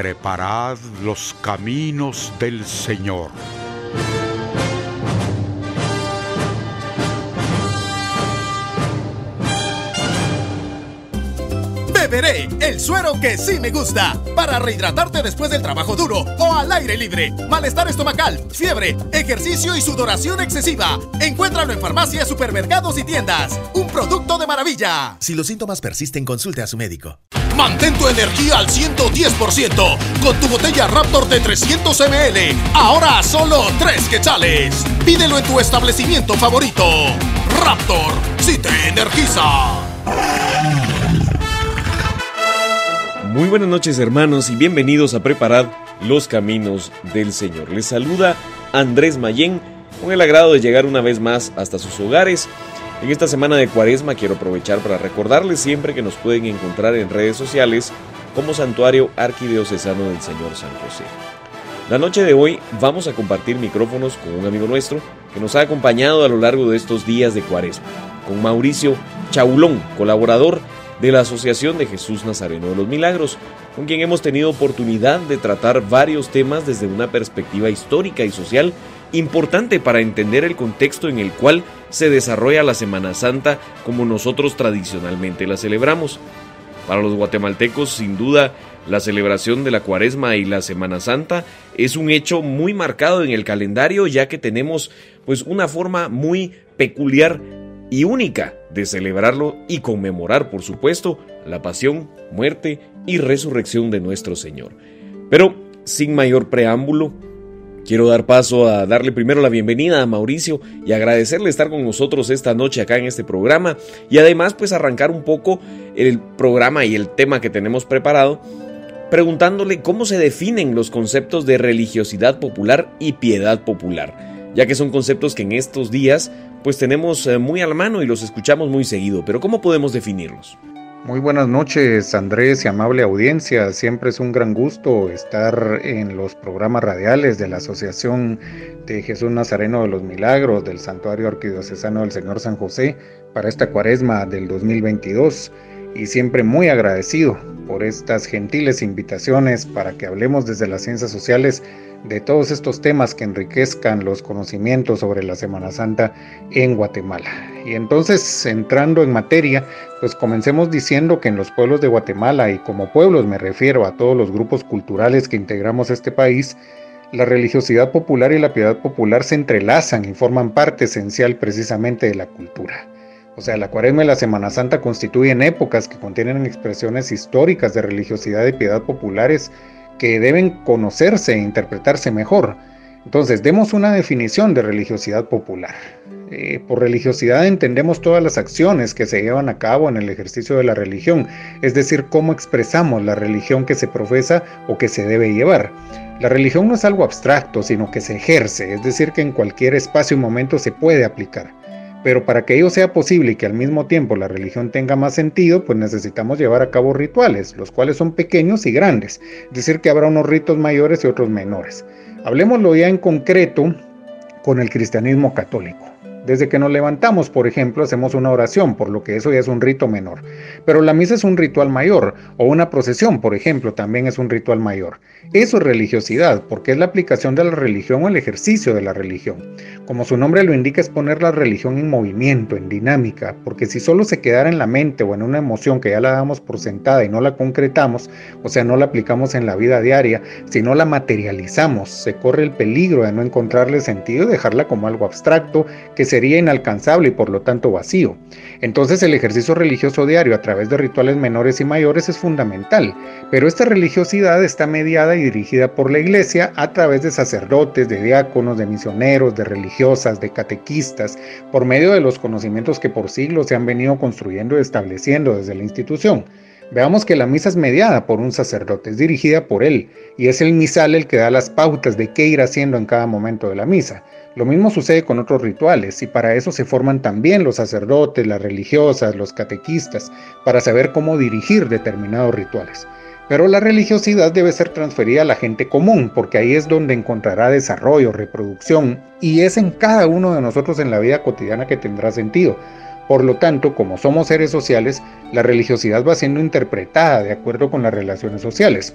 Preparad los caminos del Señor. Beberé el suero que sí me gusta para rehidratarte después del trabajo duro o al aire libre. Malestar estomacal, fiebre, ejercicio y sudoración excesiva. Encuéntralo en farmacias, supermercados y tiendas. Un producto de maravilla. Si los síntomas persisten, consulte a su médico. Mantén tu energía al 110% con tu botella Raptor de 300 ml. Ahora solo 3 quetzales. Pídelo en tu establecimiento favorito. Raptor, si te energiza. Muy buenas noches hermanos y bienvenidos a Preparar los Caminos del Señor. Les saluda Andrés Mayén con el agrado de llegar una vez más hasta sus hogares en esta semana de cuaresma quiero aprovechar para recordarles siempre que nos pueden encontrar en redes sociales como Santuario Arquidiocesano del Señor San José. La noche de hoy vamos a compartir micrófonos con un amigo nuestro que nos ha acompañado a lo largo de estos días de cuaresma, con Mauricio Chaulón, colaborador de la Asociación de Jesús Nazareno de los Milagros, con quien hemos tenido oportunidad de tratar varios temas desde una perspectiva histórica y social importante para entender el contexto en el cual se desarrolla la Semana Santa como nosotros tradicionalmente la celebramos. Para los guatemaltecos, sin duda, la celebración de la Cuaresma y la Semana Santa es un hecho muy marcado en el calendario ya que tenemos pues una forma muy peculiar y única de celebrarlo y conmemorar, por supuesto, la pasión, muerte y resurrección de nuestro Señor. Pero, sin mayor preámbulo, Quiero dar paso a darle primero la bienvenida a Mauricio y agradecerle estar con nosotros esta noche acá en este programa. Y además pues arrancar un poco el programa y el tema que tenemos preparado preguntándole cómo se definen los conceptos de religiosidad popular y piedad popular, ya que son conceptos que en estos días pues tenemos eh, muy a la mano y los escuchamos muy seguido, pero ¿cómo podemos definirlos? Muy buenas noches Andrés y amable audiencia. Siempre es un gran gusto estar en los programas radiales de la Asociación de Jesús Nazareno de los Milagros del Santuario Arquidiocesano del Señor San José para esta cuaresma del 2022 y siempre muy agradecido por estas gentiles invitaciones para que hablemos desde las ciencias sociales de todos estos temas que enriquezcan los conocimientos sobre la Semana Santa en Guatemala. Y entonces, entrando en materia, pues comencemos diciendo que en los pueblos de Guatemala, y como pueblos me refiero a todos los grupos culturales que integramos este país, la religiosidad popular y la piedad popular se entrelazan y forman parte esencial precisamente de la cultura. O sea, la cuaresma y la Semana Santa constituyen épocas que contienen expresiones históricas de religiosidad y piedad populares que deben conocerse e interpretarse mejor. Entonces, demos una definición de religiosidad popular. Eh, por religiosidad entendemos todas las acciones que se llevan a cabo en el ejercicio de la religión, es decir, cómo expresamos la religión que se profesa o que se debe llevar. La religión no es algo abstracto, sino que se ejerce, es decir, que en cualquier espacio y momento se puede aplicar. Pero para que ello sea posible y que al mismo tiempo la religión tenga más sentido, pues necesitamos llevar a cabo rituales, los cuales son pequeños y grandes, es decir, que habrá unos ritos mayores y otros menores. Hablemoslo ya en concreto con el cristianismo católico. Desde que nos levantamos, por ejemplo, hacemos una oración, por lo que eso ya es un rito menor. Pero la misa es un ritual mayor, o una procesión, por ejemplo, también es un ritual mayor. Eso es religiosidad, porque es la aplicación de la religión o el ejercicio de la religión. Como su nombre lo indica, es poner la religión en movimiento, en dinámica, porque si solo se quedara en la mente o en una emoción que ya la damos por sentada y no la concretamos, o sea, no la aplicamos en la vida diaria, si no la materializamos, se corre el peligro de no encontrarle sentido y dejarla como algo abstracto que sería inalcanzable y por lo tanto vacío. Entonces el ejercicio religioso diario a través de rituales menores y mayores es fundamental, pero esta religiosidad está mediada y dirigida por la iglesia a través de sacerdotes, de diáconos, de misioneros, de religiosas, de catequistas, por medio de los conocimientos que por siglos se han venido construyendo y estableciendo desde la institución. Veamos que la misa es mediada por un sacerdote, es dirigida por él, y es el misal el que da las pautas de qué ir haciendo en cada momento de la misa. Lo mismo sucede con otros rituales, y para eso se forman también los sacerdotes, las religiosas, los catequistas, para saber cómo dirigir determinados rituales. Pero la religiosidad debe ser transferida a la gente común, porque ahí es donde encontrará desarrollo, reproducción, y es en cada uno de nosotros en la vida cotidiana que tendrá sentido por lo tanto, como somos seres sociales, la religiosidad va siendo interpretada de acuerdo con las relaciones sociales.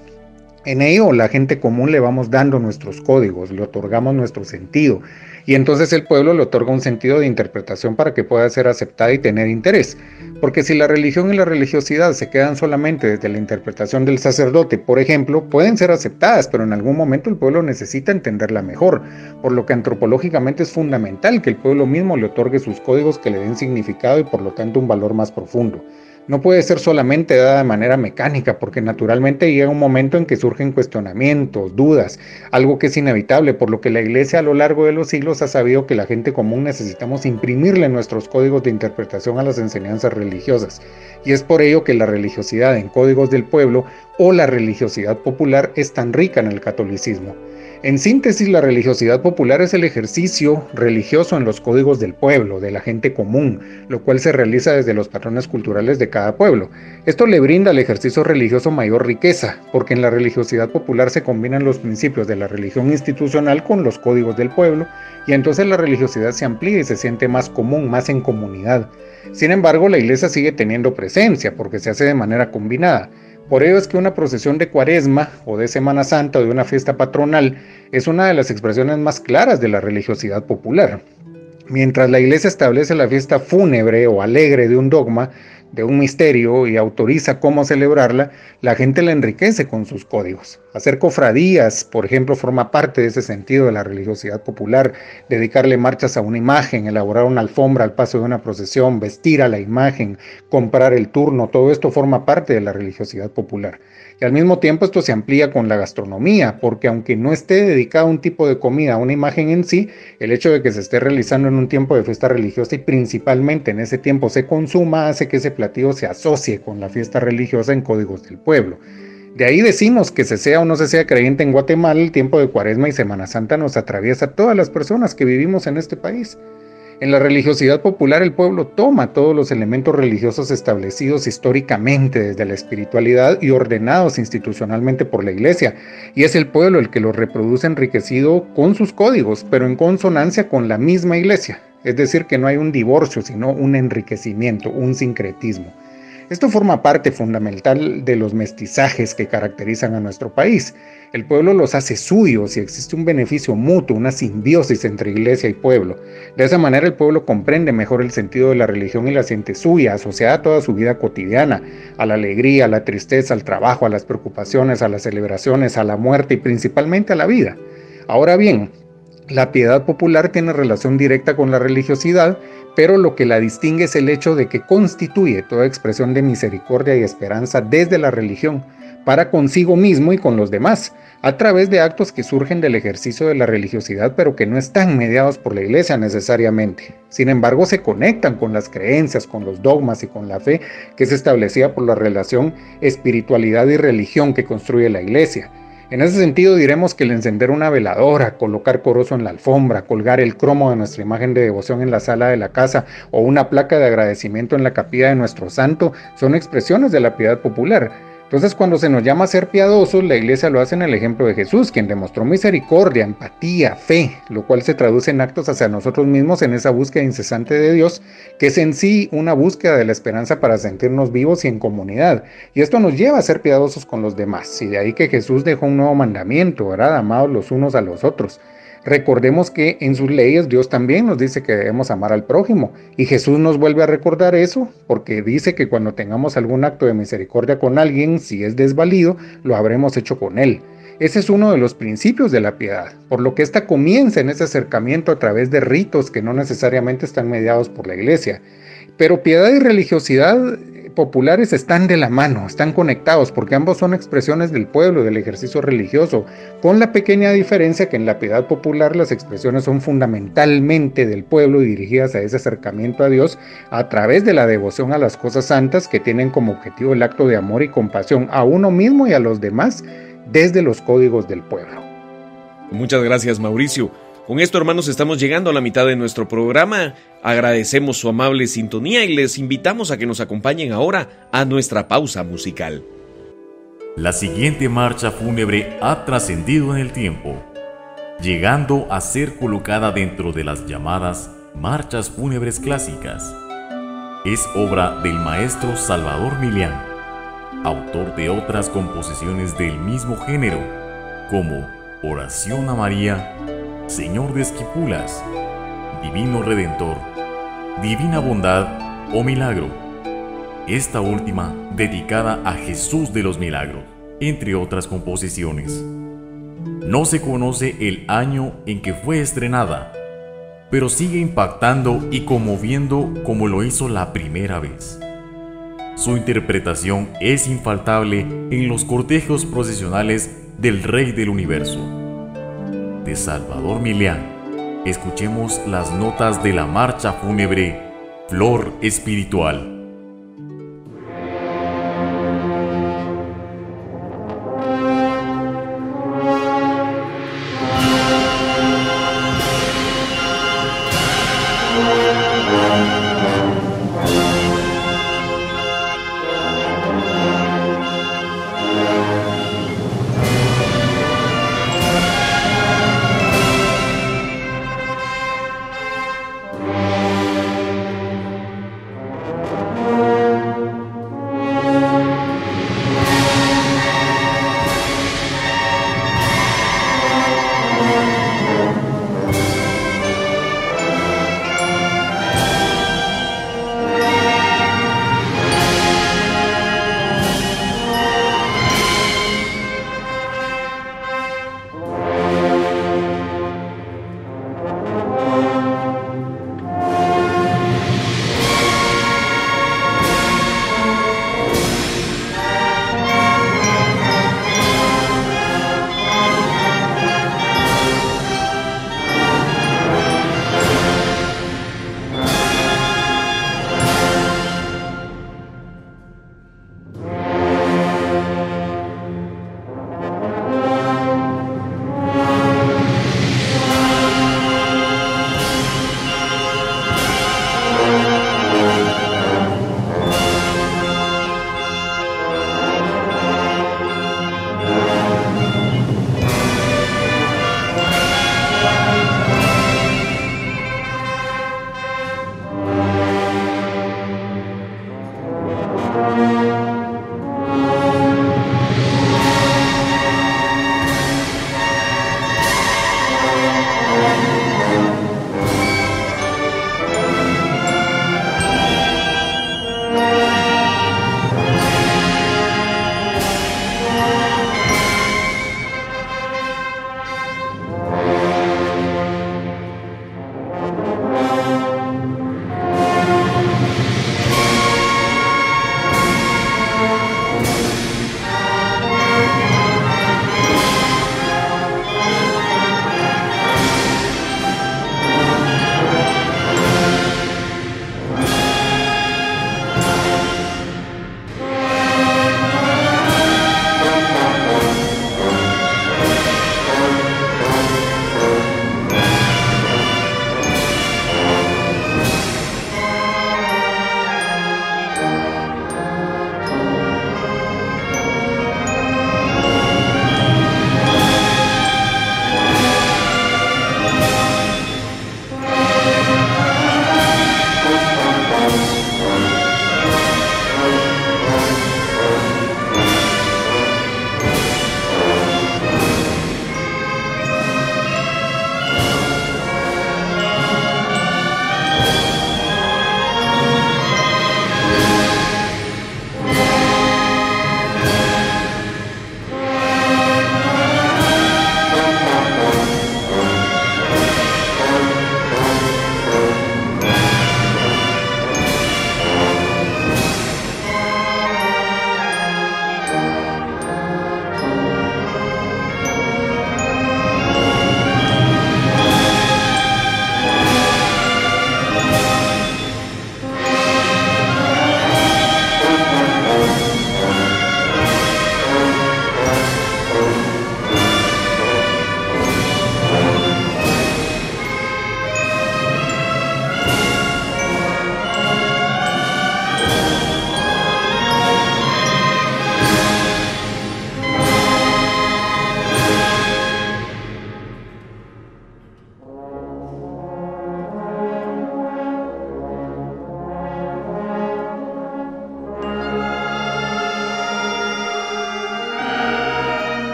En ello, la gente común le vamos dando nuestros códigos, le otorgamos nuestro sentido, y entonces el pueblo le otorga un sentido de interpretación para que pueda ser aceptada y tener interés. Porque si la religión y la religiosidad se quedan solamente desde la interpretación del sacerdote, por ejemplo, pueden ser aceptadas, pero en algún momento el pueblo necesita entenderla mejor, por lo que antropológicamente es fundamental que el pueblo mismo le otorgue sus códigos que le den significado y por lo tanto un valor más profundo no puede ser solamente dada de manera mecánica, porque naturalmente llega un momento en que surgen cuestionamientos, dudas, algo que es inevitable, por lo que la Iglesia a lo largo de los siglos ha sabido que la gente común necesitamos imprimirle nuestros códigos de interpretación a las enseñanzas religiosas. Y es por ello que la religiosidad en códigos del pueblo o la religiosidad popular es tan rica en el catolicismo. En síntesis, la religiosidad popular es el ejercicio religioso en los códigos del pueblo, de la gente común, lo cual se realiza desde los patrones culturales de cada pueblo. Esto le brinda al ejercicio religioso mayor riqueza, porque en la religiosidad popular se combinan los principios de la religión institucional con los códigos del pueblo, y entonces la religiosidad se amplía y se siente más común, más en comunidad. Sin embargo, la iglesia sigue teniendo presencia, porque se hace de manera combinada. Por ello es que una procesión de cuaresma o de Semana Santa o de una fiesta patronal es una de las expresiones más claras de la religiosidad popular. Mientras la iglesia establece la fiesta fúnebre o alegre de un dogma, de un misterio y autoriza cómo celebrarla, la gente la enriquece con sus códigos. Hacer cofradías, por ejemplo, forma parte de ese sentido de la religiosidad popular. Dedicarle marchas a una imagen, elaborar una alfombra al paso de una procesión, vestir a la imagen, comprar el turno, todo esto forma parte de la religiosidad popular. Al mismo tiempo esto se amplía con la gastronomía, porque aunque no esté dedicado a un tipo de comida, a una imagen en sí, el hecho de que se esté realizando en un tiempo de fiesta religiosa y principalmente en ese tiempo se consuma hace que ese platillo se asocie con la fiesta religiosa en códigos del pueblo. De ahí decimos que se sea o no se sea creyente en Guatemala, el tiempo de Cuaresma y Semana Santa nos atraviesa a todas las personas que vivimos en este país. En la religiosidad popular el pueblo toma todos los elementos religiosos establecidos históricamente desde la espiritualidad y ordenados institucionalmente por la iglesia, y es el pueblo el que los reproduce enriquecido con sus códigos, pero en consonancia con la misma iglesia. Es decir, que no hay un divorcio, sino un enriquecimiento, un sincretismo. Esto forma parte fundamental de los mestizajes que caracterizan a nuestro país. El pueblo los hace suyos y existe un beneficio mutuo, una simbiosis entre iglesia y pueblo. De esa manera el pueblo comprende mejor el sentido de la religión y la siente suya, asociada a toda su vida cotidiana, a la alegría, a la tristeza, al trabajo, a las preocupaciones, a las celebraciones, a la muerte y principalmente a la vida. Ahora bien, la piedad popular tiene relación directa con la religiosidad, pero lo que la distingue es el hecho de que constituye toda expresión de misericordia y esperanza desde la religión, para consigo mismo y con los demás, a través de actos que surgen del ejercicio de la religiosidad, pero que no están mediados por la iglesia necesariamente. Sin embargo, se conectan con las creencias, con los dogmas y con la fe que es establecida por la relación espiritualidad y religión que construye la iglesia. En ese sentido diremos que el encender una veladora, colocar corozo en la alfombra, colgar el cromo de nuestra imagen de devoción en la sala de la casa o una placa de agradecimiento en la capilla de nuestro santo son expresiones de la piedad popular entonces cuando se nos llama a ser piadosos, la iglesia lo hace en el ejemplo de Jesús, quien demostró misericordia, empatía, fe, lo cual se traduce en actos hacia nosotros mismos en esa búsqueda incesante de Dios, que es en sí una búsqueda de la esperanza para sentirnos vivos y en comunidad. Y esto nos lleva a ser piadosos con los demás. Y de ahí que Jesús dejó un nuevo mandamiento, ¿verdad? Amados los unos a los otros. Recordemos que en sus leyes Dios también nos dice que debemos amar al prójimo y Jesús nos vuelve a recordar eso porque dice que cuando tengamos algún acto de misericordia con alguien, si es desvalido, lo habremos hecho con él. Ese es uno de los principios de la piedad, por lo que ésta comienza en ese acercamiento a través de ritos que no necesariamente están mediados por la iglesia. Pero piedad y religiosidad populares están de la mano, están conectados, porque ambos son expresiones del pueblo, del ejercicio religioso, con la pequeña diferencia que en la piedad popular las expresiones son fundamentalmente del pueblo y dirigidas a ese acercamiento a Dios a través de la devoción a las cosas santas que tienen como objetivo el acto de amor y compasión a uno mismo y a los demás desde los códigos del pueblo. Muchas gracias Mauricio. Con esto, hermanos, estamos llegando a la mitad de nuestro programa. Agradecemos su amable sintonía y les invitamos a que nos acompañen ahora a nuestra pausa musical. La siguiente marcha fúnebre ha trascendido en el tiempo, llegando a ser colocada dentro de las llamadas marchas fúnebres clásicas. Es obra del maestro Salvador Milián, autor de otras composiciones del mismo género, como Oración a María, Señor de Esquipulas, Divino Redentor, Divina Bondad o Milagro. Esta última dedicada a Jesús de los Milagros, entre otras composiciones. No se conoce el año en que fue estrenada, pero sigue impactando y conmoviendo como lo hizo la primera vez. Su interpretación es infaltable en los cortejos procesionales del Rey del Universo de Salvador Milián, escuchemos las notas de la marcha fúnebre Flor Espiritual.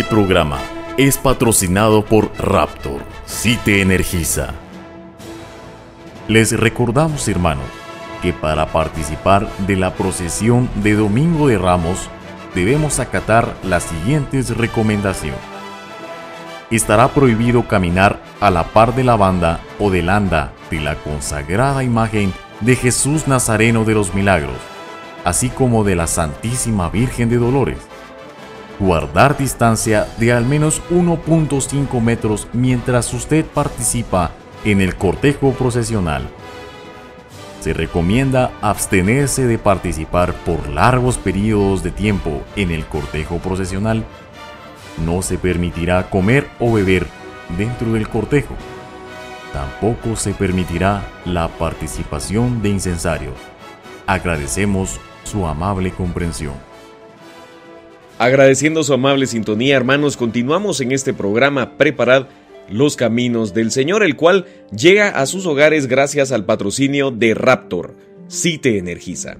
Este programa es patrocinado por Raptor, si te energiza. Les recordamos, hermanos, que para participar de la procesión de Domingo de Ramos debemos acatar las siguientes recomendaciones. Estará prohibido caminar a la par de la banda o del anda de la consagrada imagen de Jesús Nazareno de los Milagros, así como de la Santísima Virgen de Dolores. Guardar distancia de al menos 1.5 metros mientras usted participa en el cortejo procesional. Se recomienda abstenerse de participar por largos periodos de tiempo en el cortejo procesional. No se permitirá comer o beber dentro del cortejo. Tampoco se permitirá la participación de incensarios. Agradecemos su amable comprensión. Agradeciendo su amable sintonía, hermanos, continuamos en este programa Preparad los caminos del Señor, el cual llega a sus hogares gracias al patrocinio de Raptor, si te energiza.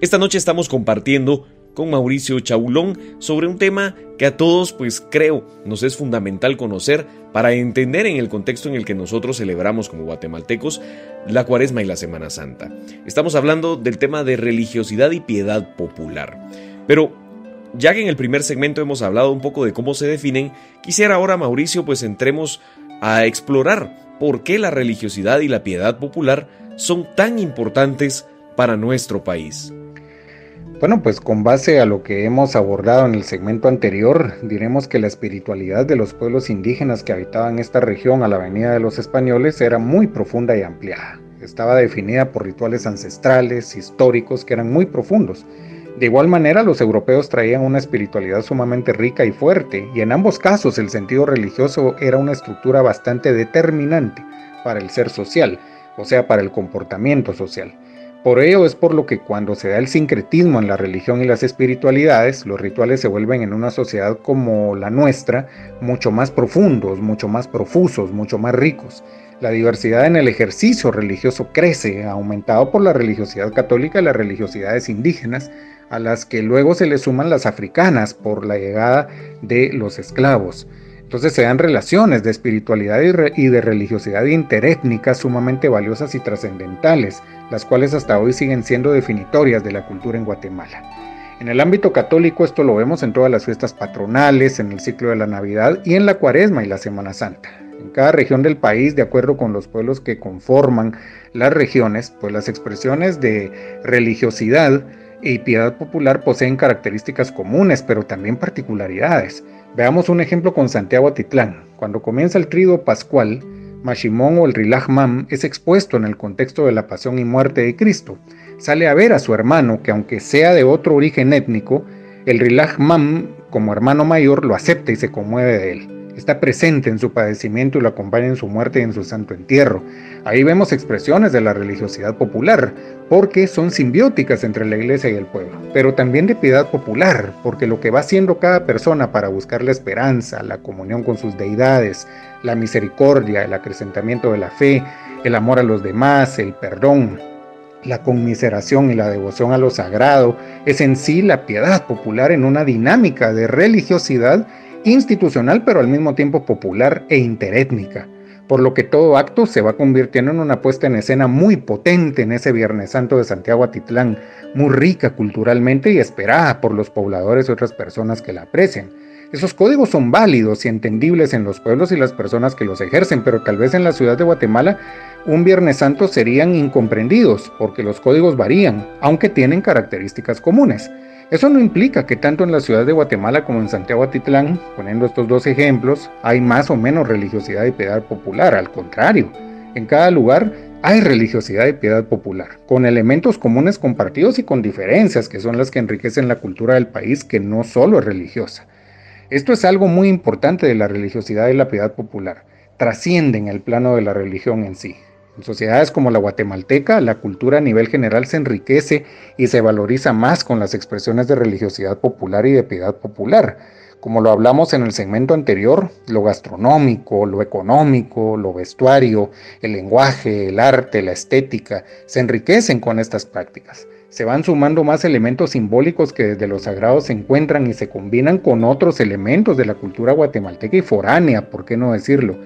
Esta noche estamos compartiendo con Mauricio Chaulón sobre un tema que a todos, pues creo, nos es fundamental conocer para entender en el contexto en el que nosotros celebramos como guatemaltecos la Cuaresma y la Semana Santa. Estamos hablando del tema de religiosidad y piedad popular. Pero ya que en el primer segmento hemos hablado un poco de cómo se definen, quisiera ahora, Mauricio, pues entremos a explorar por qué la religiosidad y la piedad popular son tan importantes para nuestro país. Bueno, pues con base a lo que hemos abordado en el segmento anterior, diremos que la espiritualidad de los pueblos indígenas que habitaban esta región a la venida de los españoles era muy profunda y ampliada. Estaba definida por rituales ancestrales, históricos, que eran muy profundos. De igual manera, los europeos traían una espiritualidad sumamente rica y fuerte, y en ambos casos el sentido religioso era una estructura bastante determinante para el ser social, o sea, para el comportamiento social. Por ello es por lo que cuando se da el sincretismo en la religión y las espiritualidades, los rituales se vuelven en una sociedad como la nuestra mucho más profundos, mucho más profusos, mucho más ricos. La diversidad en el ejercicio religioso crece, aumentado por la religiosidad católica y las religiosidades indígenas, a las que luego se le suman las africanas por la llegada de los esclavos. Entonces se dan relaciones de espiritualidad y, de religiosidad interétnicas sumamente valiosas y trascendentales, las cuales hasta hoy siguen siendo definitorias de la cultura en Guatemala. En el ámbito católico esto lo vemos en todas las fiestas patronales, en el ciclo de la Navidad y en la Cuaresma y la Semana Santa. En cada región del país, de acuerdo con los pueblos que conforman las regiones, pues las expresiones de religiosidad y piedad popular poseen características comunes, pero también particularidades. Veamos un ejemplo con Santiago Atitlán. Cuando comienza el trido pascual, Mashimón o el Rilaj Mam es expuesto en el contexto de la pasión y muerte de Cristo. Sale a ver a su hermano, que aunque sea de otro origen étnico, el Rilaj Mam, como hermano mayor, lo acepta y se conmueve de él está presente en su padecimiento y lo acompaña en su muerte y en su santo entierro. Ahí vemos expresiones de la religiosidad popular, porque son simbióticas entre la iglesia y el pueblo, pero también de piedad popular, porque lo que va haciendo cada persona para buscar la esperanza, la comunión con sus deidades, la misericordia, el acrecentamiento de la fe, el amor a los demás, el perdón, la conmiseración y la devoción a lo sagrado, es en sí la piedad popular en una dinámica de religiosidad institucional pero al mismo tiempo popular e interétnica, por lo que todo acto se va convirtiendo en una puesta en escena muy potente en ese Viernes Santo de Santiago Atitlán, muy rica culturalmente y esperada por los pobladores y otras personas que la aprecian. Esos códigos son válidos y entendibles en los pueblos y las personas que los ejercen, pero tal vez en la ciudad de Guatemala un Viernes Santo serían incomprendidos porque los códigos varían, aunque tienen características comunes. Eso no implica que tanto en la ciudad de Guatemala como en Santiago Atitlán, poniendo estos dos ejemplos, hay más o menos religiosidad y piedad popular. Al contrario, en cada lugar hay religiosidad y piedad popular, con elementos comunes compartidos y con diferencias que son las que enriquecen la cultura del país, que no solo es religiosa. Esto es algo muy importante de la religiosidad y la piedad popular. Trascienden el plano de la religión en sí. En sociedades como la guatemalteca, la cultura a nivel general se enriquece y se valoriza más con las expresiones de religiosidad popular y de piedad popular. Como lo hablamos en el segmento anterior, lo gastronómico, lo económico, lo vestuario, el lenguaje, el arte, la estética, se enriquecen con estas prácticas. se van sumando más elementos simbólicos que desde los sagrados se encuentran y se combinan con otros elementos de la cultura guatemalteca y foránea, ¿por qué no decirlo?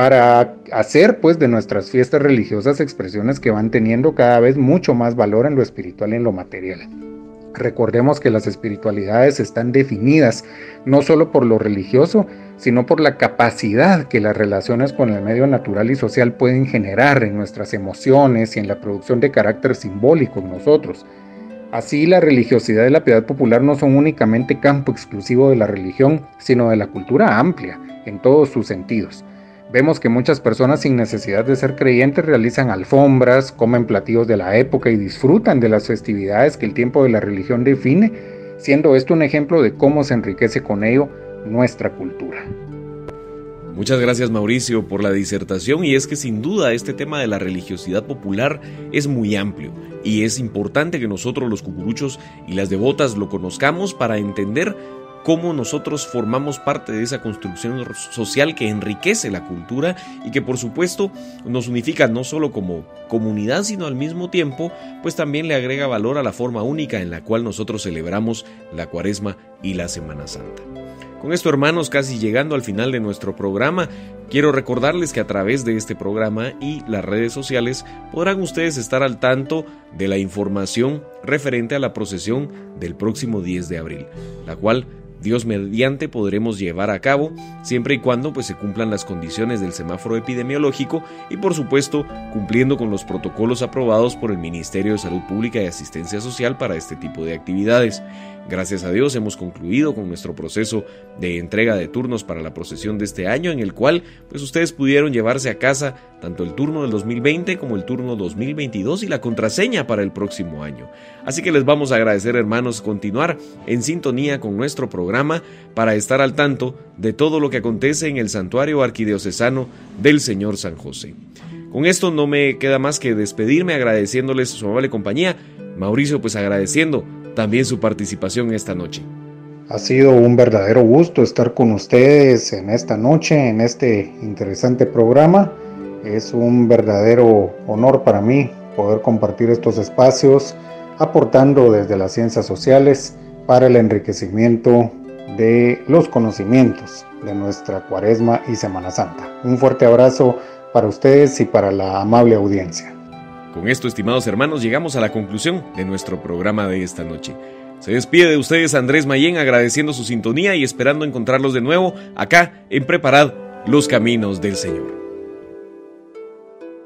Para hacer pues de nuestras fiestas religiosas expresiones que van teniendo cada vez mucho más valor en lo espiritual y en lo material. Recordemos que las espiritualidades están definidas no solo por lo religioso, sino por la capacidad que las relaciones con el medio natural y social pueden generar en nuestras emociones y en la producción de carácter simbólico en nosotros. Así, la religiosidad y la piedad popular no son únicamente campo exclusivo de la religión, sino de la cultura amplia, en todos sus sentidos. Vemos que muchas personas sin necesidad de ser creyentes realizan alfombras, comen platillos de la época y disfrutan de las festividades que el tiempo de la religión define, siendo esto un ejemplo de cómo se enriquece con ello nuestra cultura. Muchas gracias Mauricio por la disertación y es que sin duda este tema de la religiosidad popular es muy amplio y es importante que nosotros los cucuruchos y las devotas lo conozcamos para entender cómo nosotros formamos parte de esa construcción social que enriquece la cultura y que por supuesto nos unifica no solo como comunidad, sino al mismo tiempo, pues también le agrega valor a la forma única en la cual nosotros celebramos la cuaresma y la Semana Santa. Con esto, hermanos, casi llegando al final de nuestro programa, quiero recordarles que a través de este programa y las redes sociales podrán ustedes estar al tanto de la información referente a la procesión del próximo 10 de abril, la cual Dios mediante podremos llevar a cabo siempre y cuando pues, se cumplan las condiciones del semáforo epidemiológico y por supuesto cumpliendo con los protocolos aprobados por el Ministerio de Salud Pública y Asistencia Social para este tipo de actividades. Gracias a Dios hemos concluido con nuestro proceso de entrega de turnos para la procesión de este año en el cual pues ustedes pudieron llevarse a casa tanto el turno del 2020 como el turno 2022 y la contraseña para el próximo año. Así que les vamos a agradecer hermanos continuar en sintonía con nuestro programa para estar al tanto de todo lo que acontece en el santuario arquidiocesano del Señor San José. Con esto no me queda más que despedirme agradeciéndoles su amable compañía. Mauricio pues agradeciendo también su participación esta noche. Ha sido un verdadero gusto estar con ustedes en esta noche, en este interesante programa. Es un verdadero honor para mí poder compartir estos espacios aportando desde las ciencias sociales para el enriquecimiento de los conocimientos de nuestra cuaresma y Semana Santa. Un fuerte abrazo para ustedes y para la amable audiencia. Con esto, estimados hermanos, llegamos a la conclusión de nuestro programa de esta noche. Se despide de ustedes Andrés Mayén agradeciendo su sintonía y esperando encontrarlos de nuevo acá en Preparad los Caminos del Señor.